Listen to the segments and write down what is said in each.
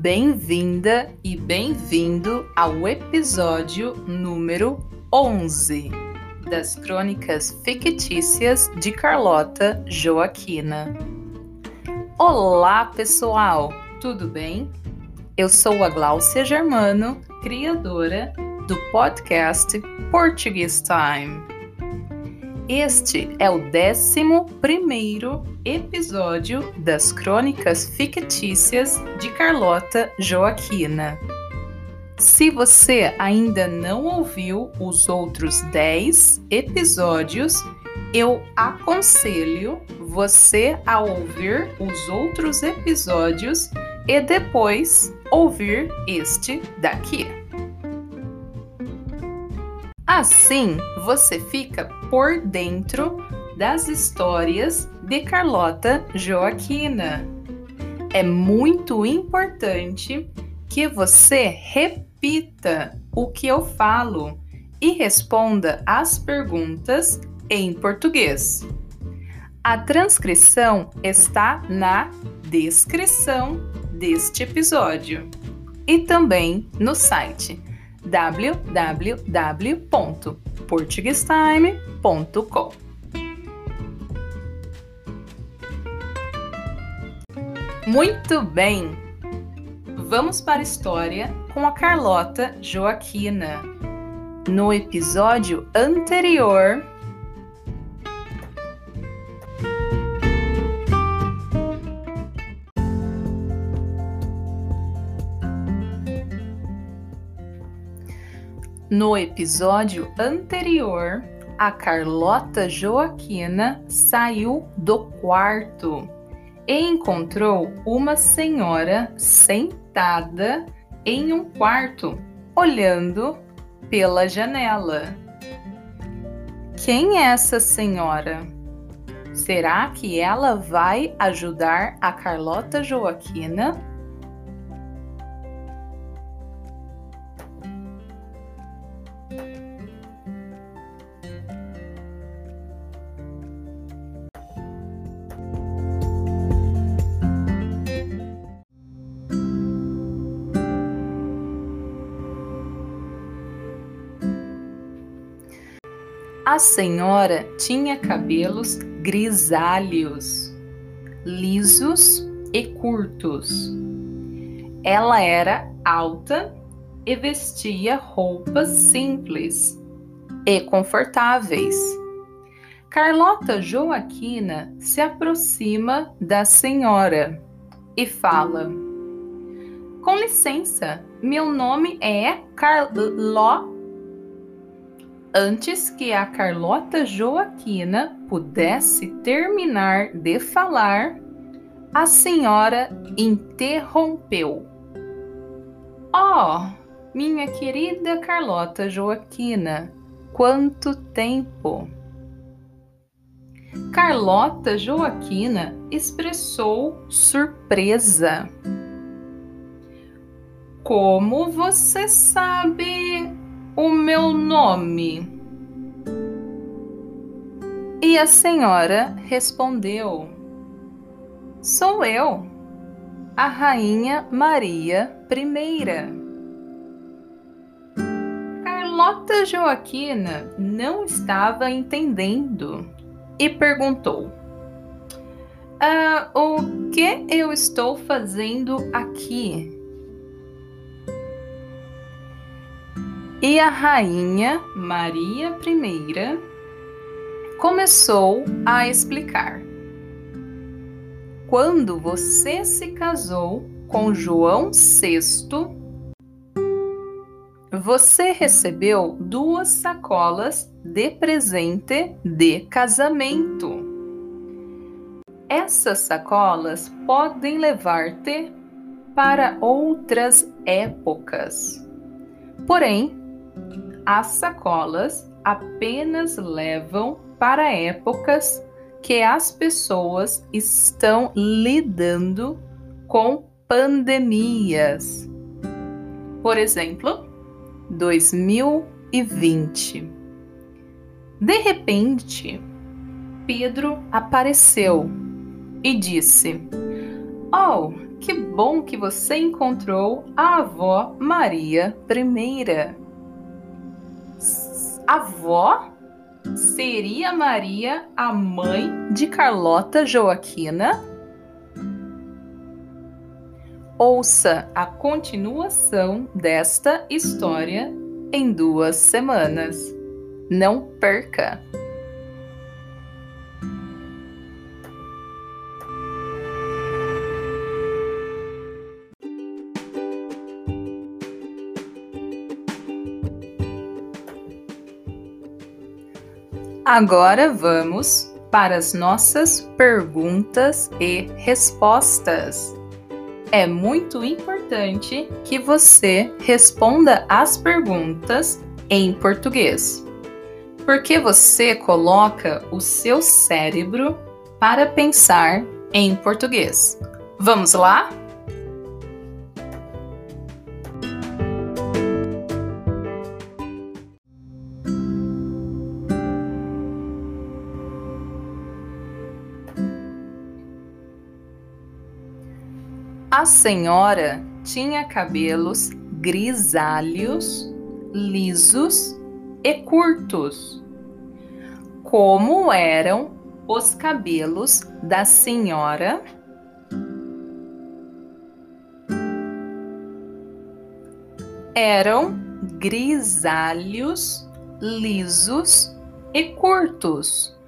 Bem-vinda e bem-vindo ao episódio número 11 das Crônicas Fictícias de Carlota Joaquina. Olá, pessoal! Tudo bem? Eu sou a Gláucia Germano, criadora do podcast Portuguese Time. Este é o 11 episódio das Crônicas Fictícias de Carlota Joaquina. Se você ainda não ouviu os outros 10 episódios, eu aconselho você a ouvir os outros episódios e depois ouvir este daqui. Assim, você fica por dentro das histórias de Carlota Joaquina. É muito importante que você repita o que eu falo e responda as perguntas em português. A transcrição está na descrição deste episódio e também no site www.portuguestime.com. Muito bem! Vamos para a história com a Carlota Joaquina. No episódio anterior, No episódio anterior, a Carlota Joaquina saiu do quarto e encontrou uma senhora sentada em um quarto, olhando pela janela. Quem é essa senhora? Será que ela vai ajudar a Carlota Joaquina? A senhora tinha cabelos grisalhos, lisos e curtos. Ela era alta e vestia roupas simples e confortáveis. Carlota Joaquina se aproxima da senhora e fala: Com licença, meu nome é Carlota Antes que a Carlota Joaquina pudesse terminar de falar, a senhora interrompeu. Oh, minha querida Carlota Joaquina, quanto tempo! Carlota Joaquina expressou surpresa. Como você sabe o meu nome? E a senhora respondeu: Sou eu, a Rainha Maria I. Carlota Joaquina não estava entendendo e perguntou: ah, O que eu estou fazendo aqui? E a rainha Maria I começou a explicar. Quando você se casou com João VI, você recebeu duas sacolas de presente de casamento. Essas sacolas podem levar-te para outras épocas. Porém, as sacolas apenas levam para épocas que as pessoas estão lidando com pandemias. Por exemplo, 2020. De repente, Pedro apareceu e disse: Oh, que bom que você encontrou a avó Maria I. Avó? Seria Maria a mãe de Carlota Joaquina? Ouça a continuação desta história em duas semanas. Não perca! Agora vamos para as nossas perguntas e respostas. É muito importante que você responda as perguntas em português, porque você coloca o seu cérebro para pensar em português. Vamos lá? A senhora tinha cabelos grisalhos, lisos e curtos. Como eram os cabelos da senhora? Eram grisalhos, lisos e curtos.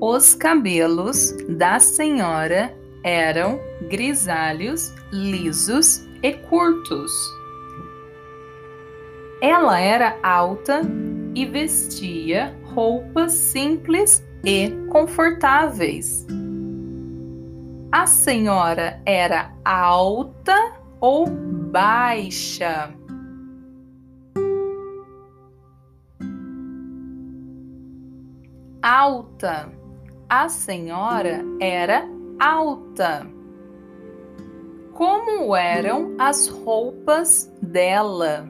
Os cabelos da senhora eram grisalhos, lisos e curtos. Ela era alta e vestia roupas simples e confortáveis. A senhora era alta ou baixa? Alta. A senhora era alta. Como eram as roupas dela?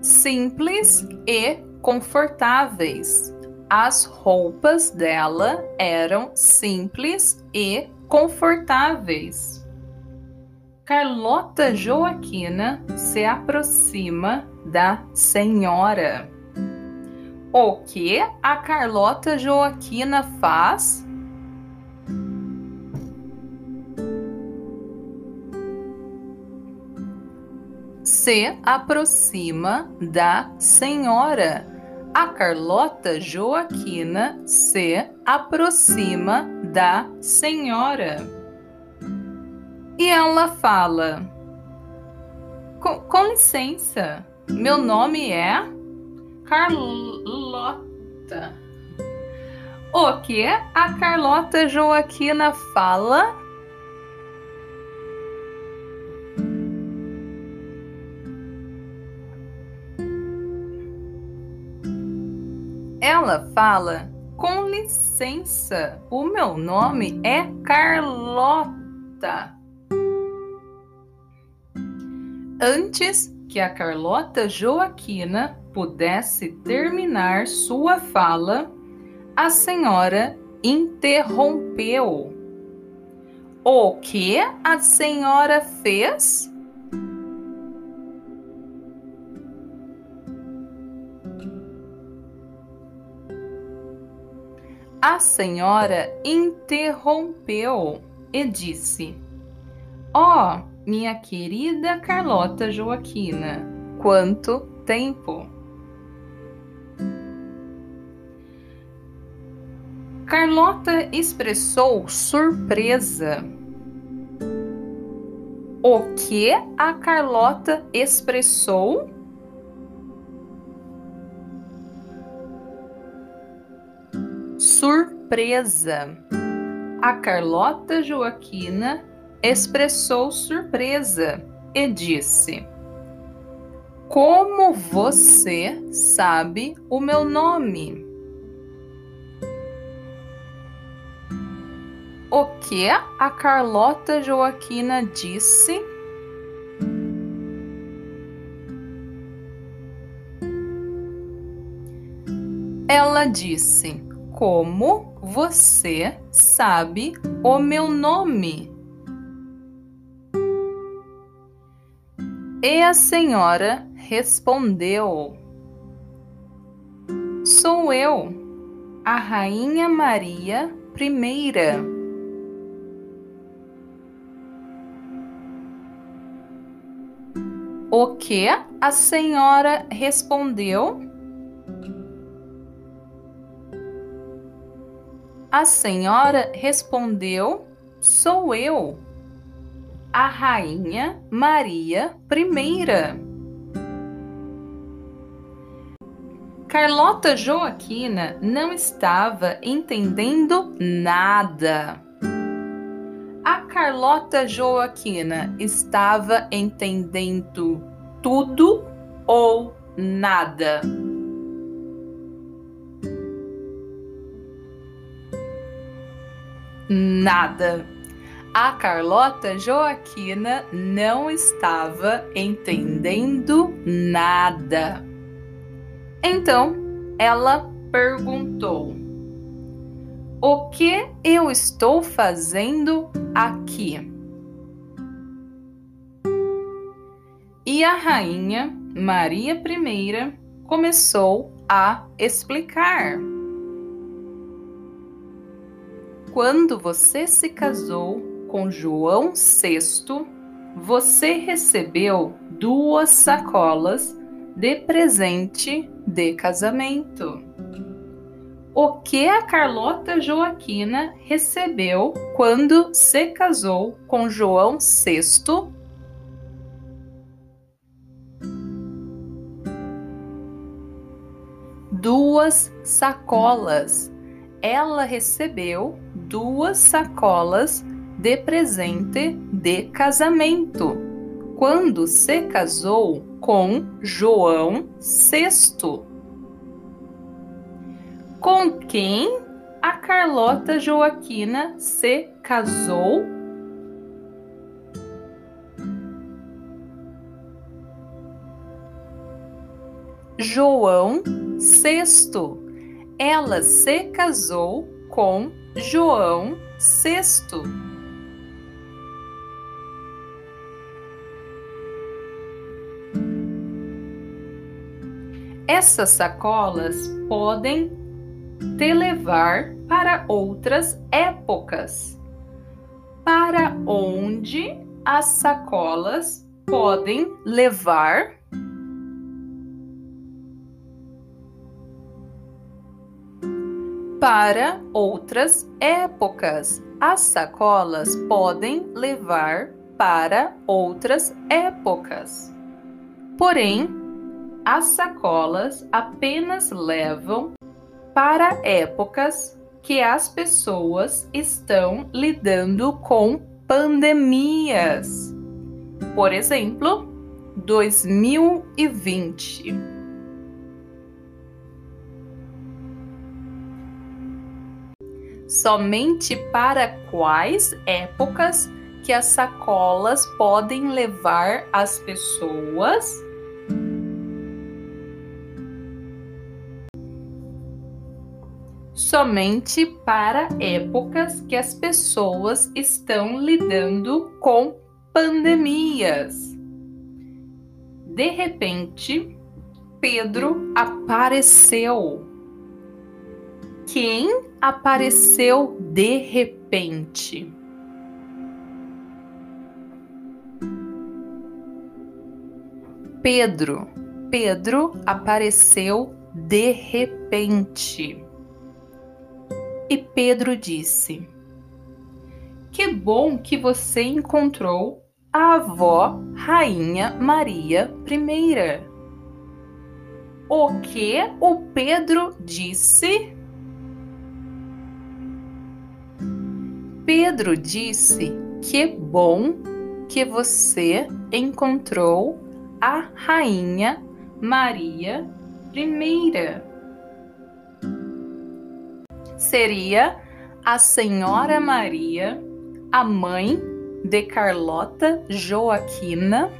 Simples e confortáveis. As roupas dela eram simples e confortáveis. Carlota Joaquina se aproxima da senhora. O que a Carlota Joaquina faz? Se aproxima da senhora. A Carlota Joaquina se aproxima da senhora. E ela fala: Com, com licença, meu nome é. Carlota. O que a Carlota Joaquina fala? Ela fala: Com licença, o meu nome é Carlota. Antes que a Carlota Joaquina pudesse terminar sua fala, a senhora interrompeu. O que a senhora fez? A senhora interrompeu e disse: Ó, oh, minha querida Carlota Joaquina, quanto tempo! Carlota expressou surpresa. O que a Carlota expressou? Surpresa. A Carlota Joaquina expressou surpresa e disse: Como você sabe o meu nome? O que a Carlota Joaquina disse? Ela disse: como você sabe o meu nome? E a senhora respondeu: Sou eu, a Rainha Maria I. O que a senhora respondeu? A senhora respondeu: Sou eu, a Rainha Maria I. Carlota Joaquina não estava entendendo nada. Carlota Joaquina estava entendendo tudo ou nada? Nada. A Carlota Joaquina não estava entendendo nada. Então ela perguntou: O que eu estou fazendo aqui? E a rainha Maria I começou a explicar. Quando você se casou com João VI, você recebeu duas sacolas de presente de casamento. O que a Carlota Joaquina recebeu quando se casou com João VI? Duas sacolas. Ela recebeu duas sacolas de presente de casamento quando se casou com João VI. Com quem a Carlota Joaquina se casou? João VI. Ela se casou com João VI. Essas sacolas podem te levar para outras épocas. Para onde as sacolas podem levar? Para outras épocas. As sacolas podem levar para outras épocas. Porém, as sacolas apenas levam para épocas que as pessoas estão lidando com pandemias. Por exemplo, 2020. Somente para quais épocas que as sacolas podem levar as pessoas somente para épocas que as pessoas estão lidando com pandemias. De repente, Pedro apareceu. Quem apareceu de repente? Pedro. Pedro apareceu de repente. E Pedro disse: Que bom que você encontrou a avó Rainha Maria I. O que o Pedro disse? Pedro disse: Que bom que você encontrou a Rainha Maria I seria a Senhora Maria, a mãe de Carlota Joaquina.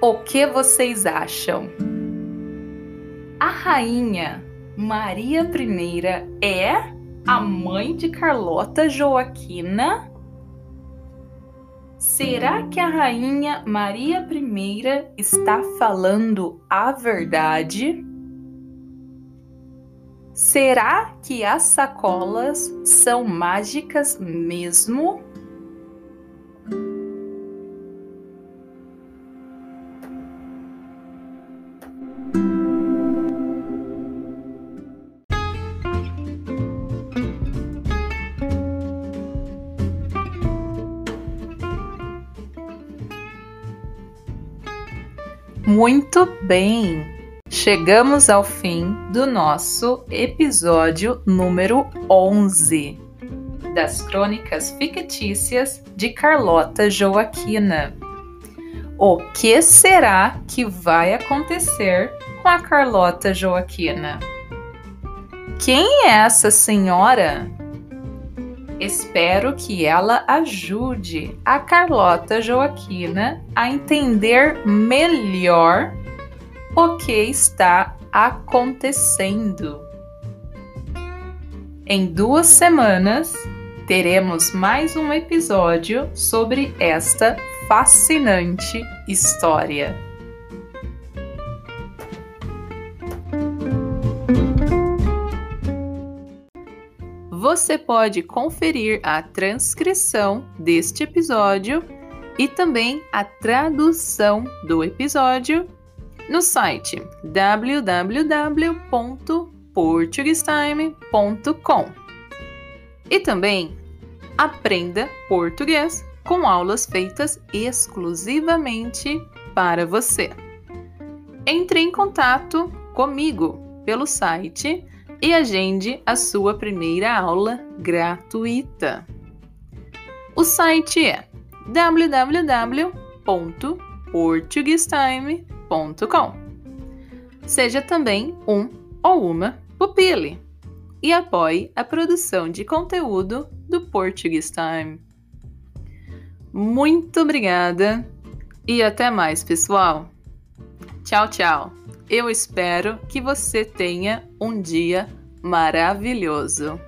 O que vocês acham? rainha Maria I é a mãe de Carlota Joaquina? Será que a rainha Maria I está falando a verdade? Será que as sacolas são mágicas mesmo? Muito bem! Chegamos ao fim do nosso episódio número 11 das Crônicas Fictícias de Carlota Joaquina. O que será que vai acontecer com a Carlota Joaquina? Quem é essa senhora? Espero que ela ajude a Carlota Joaquina a entender melhor o que está acontecendo. Em duas semanas, teremos mais um episódio sobre esta fascinante história. Você pode conferir a transcrição deste episódio e também a tradução do episódio no site www.portuguestime.com. E também aprenda português com aulas feitas exclusivamente para você. Entre em contato comigo pelo site e agende a sua primeira aula gratuita. O site é www.portuguestime.com. Seja também um ou uma pupile e apoie a produção de conteúdo do Portuguese Time. Muito obrigada e até mais, pessoal! Tchau, tchau! Eu espero que você tenha um dia maravilhoso.